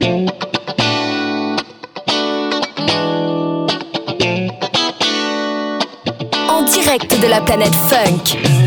En direct de la planète Funk.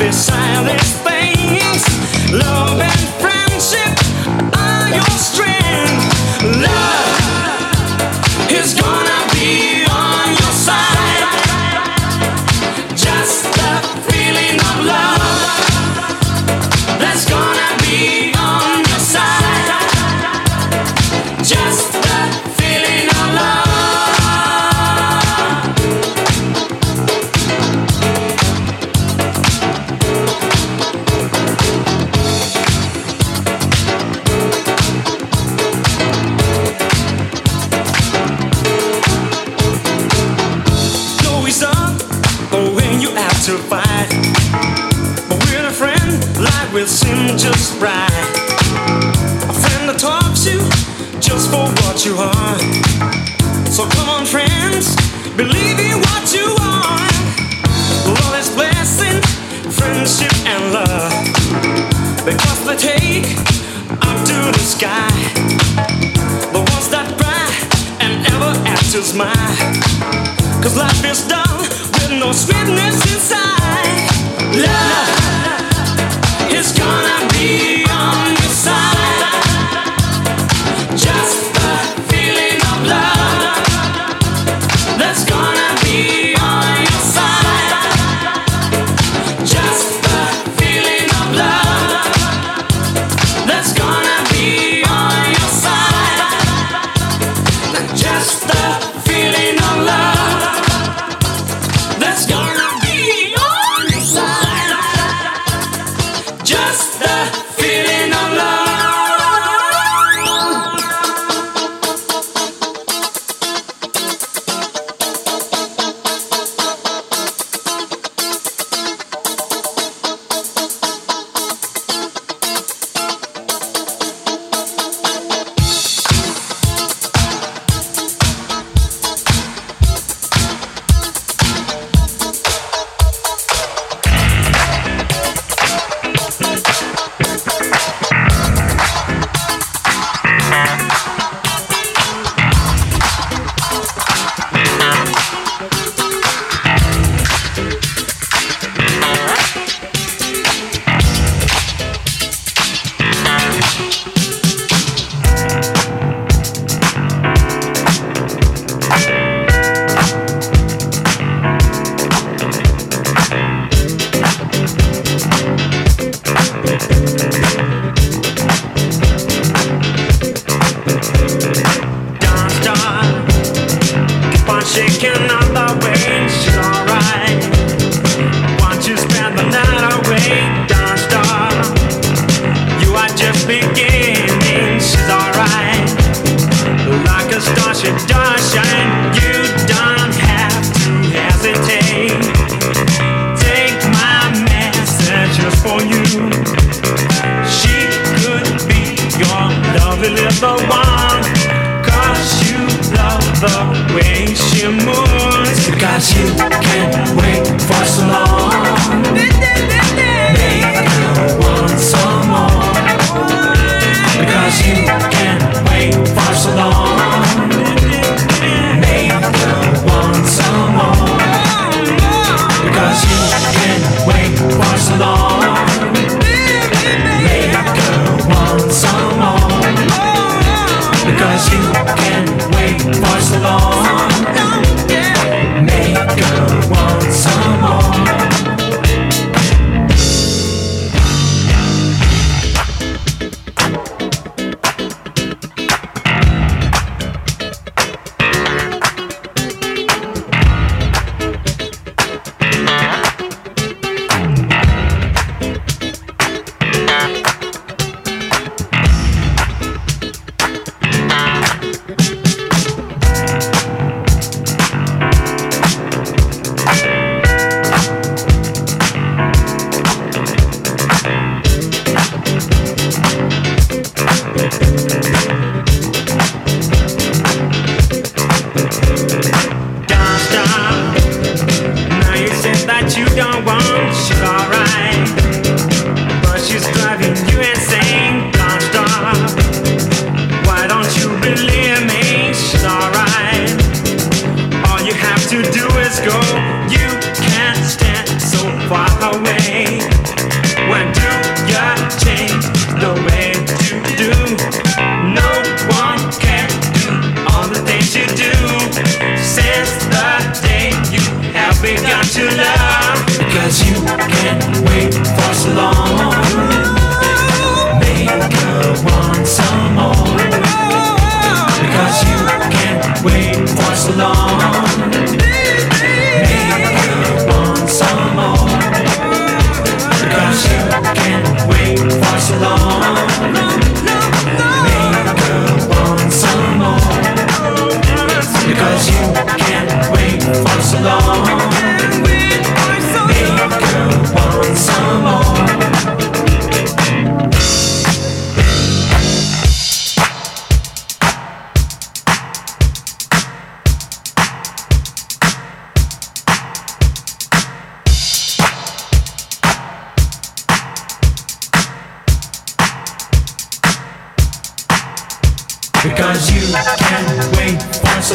To do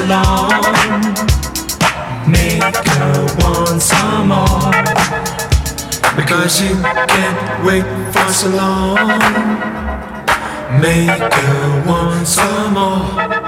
long. Make her want some more. Because you can't wait for so long. Make her want some more.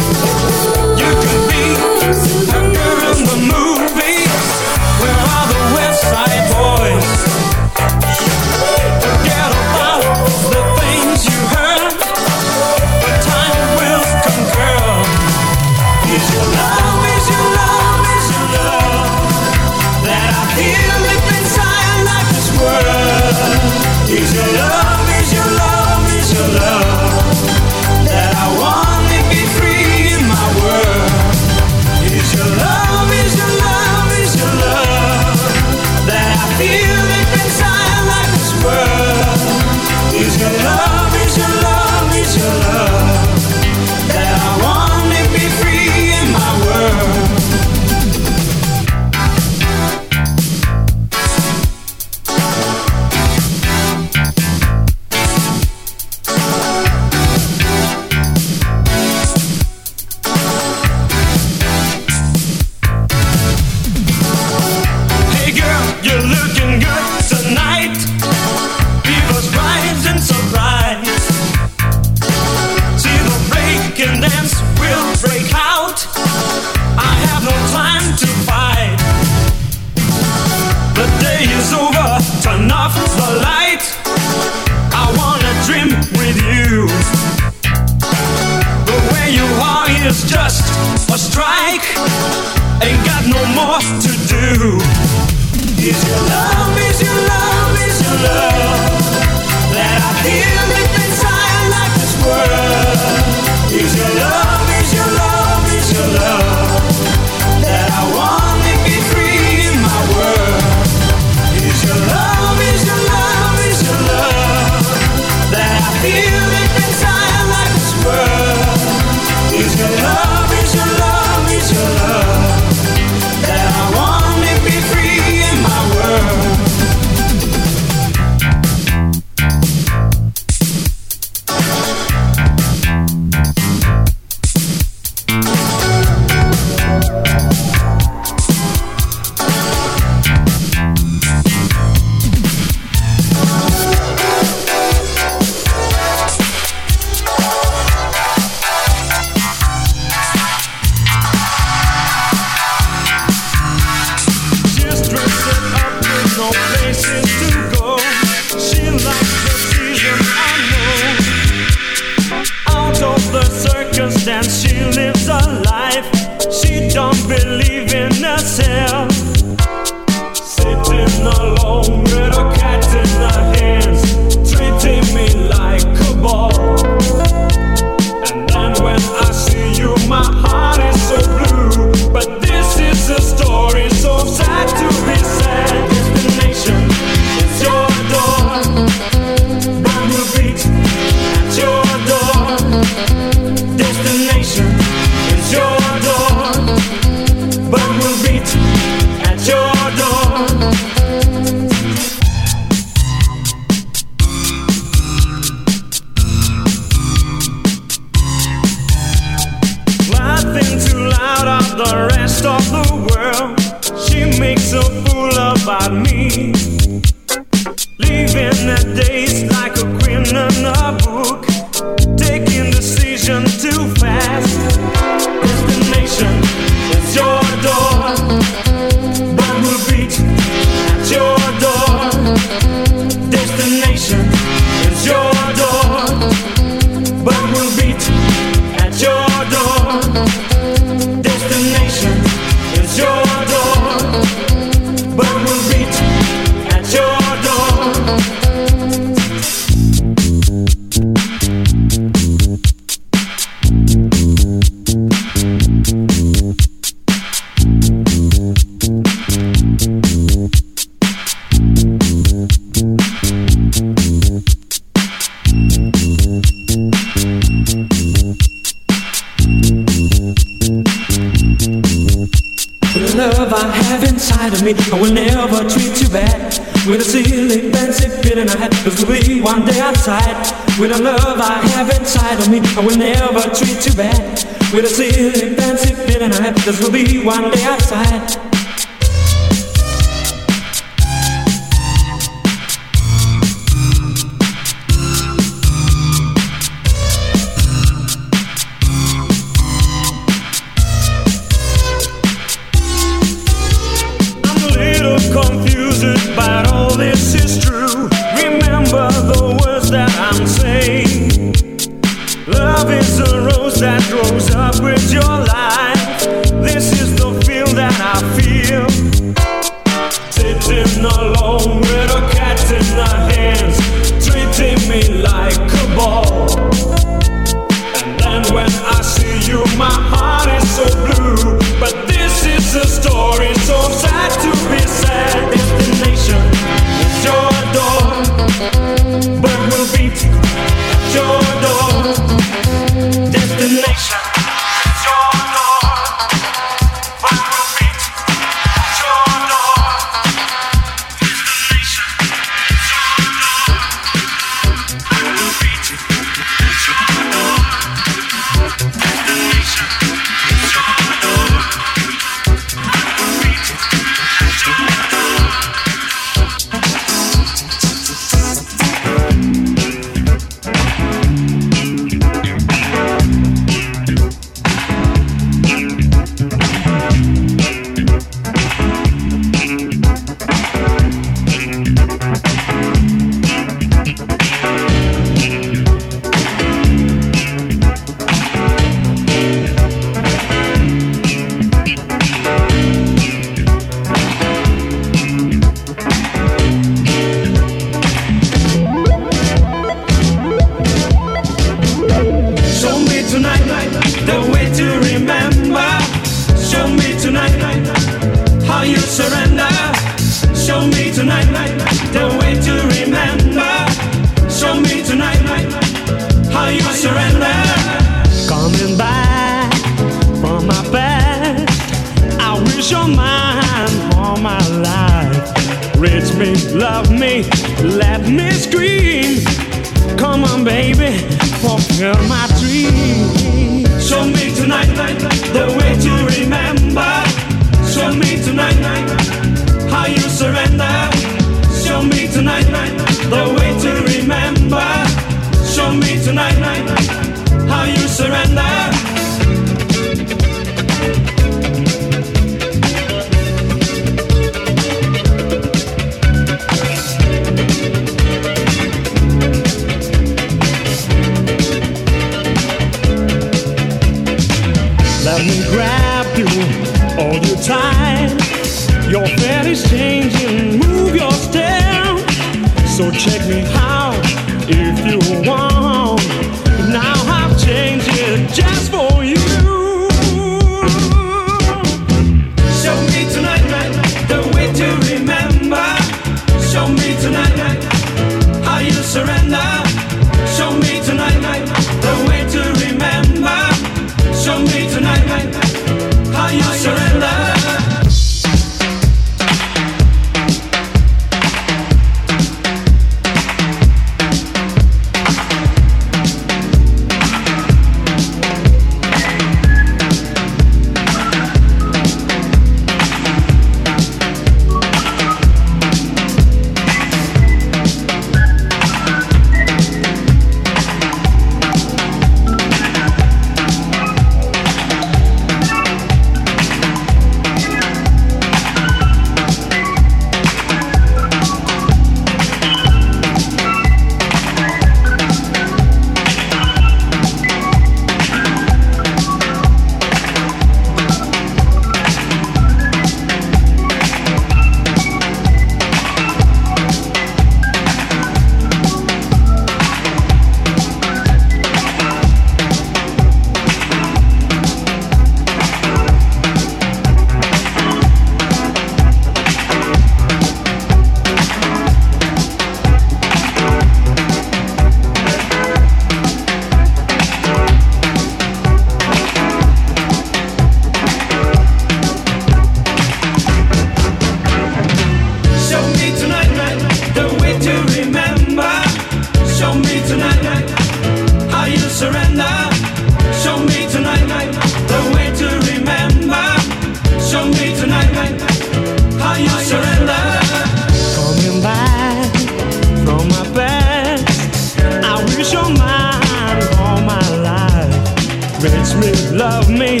Me, love me,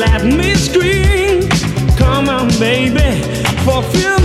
let me scream. Come on, baby, fulfill.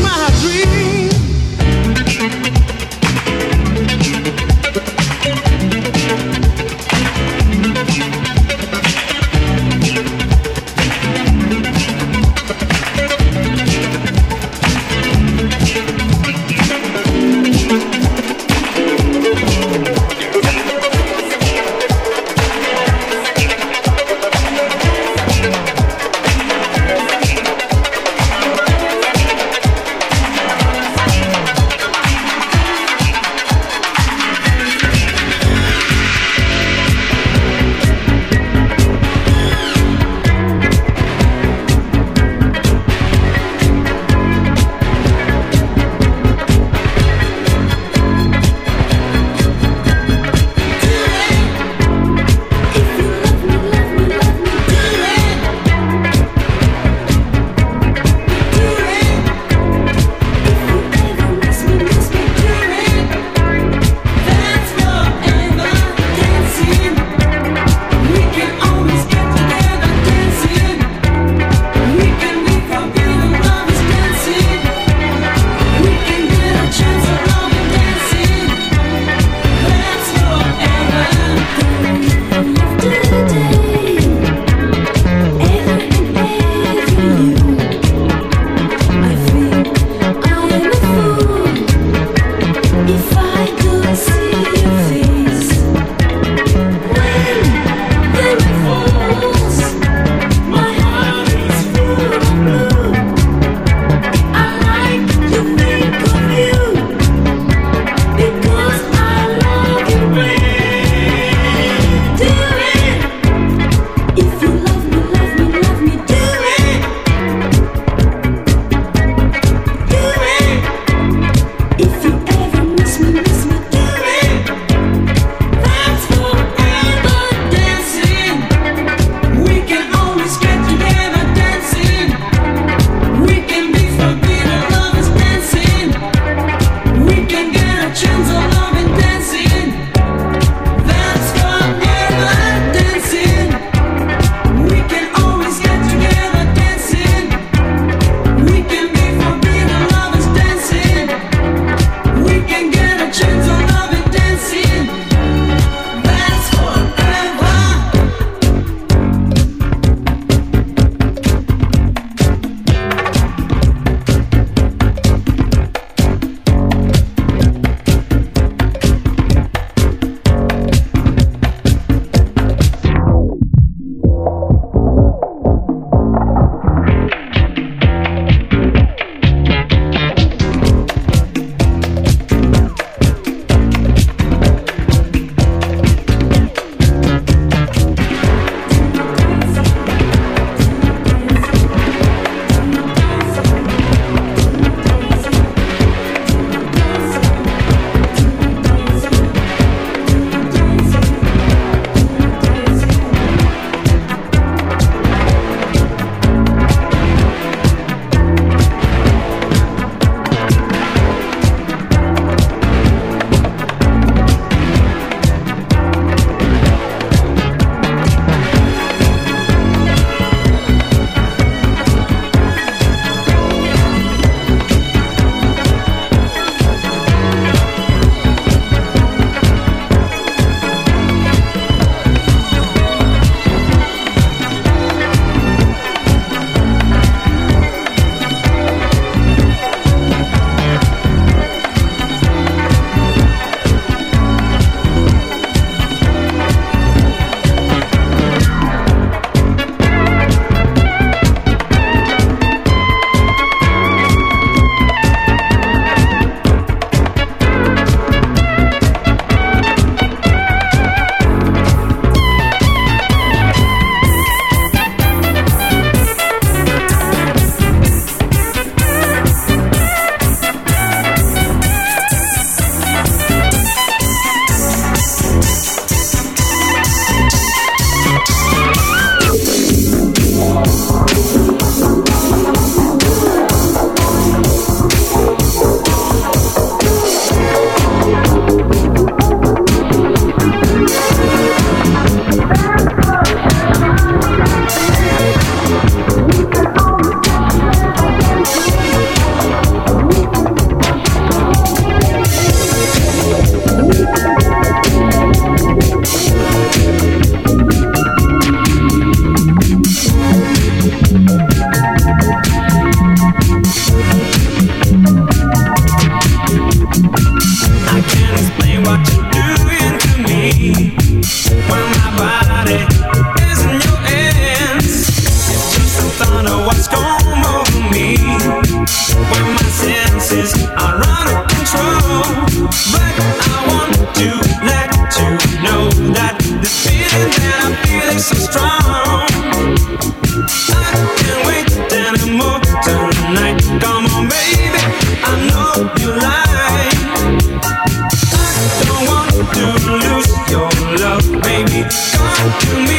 to me.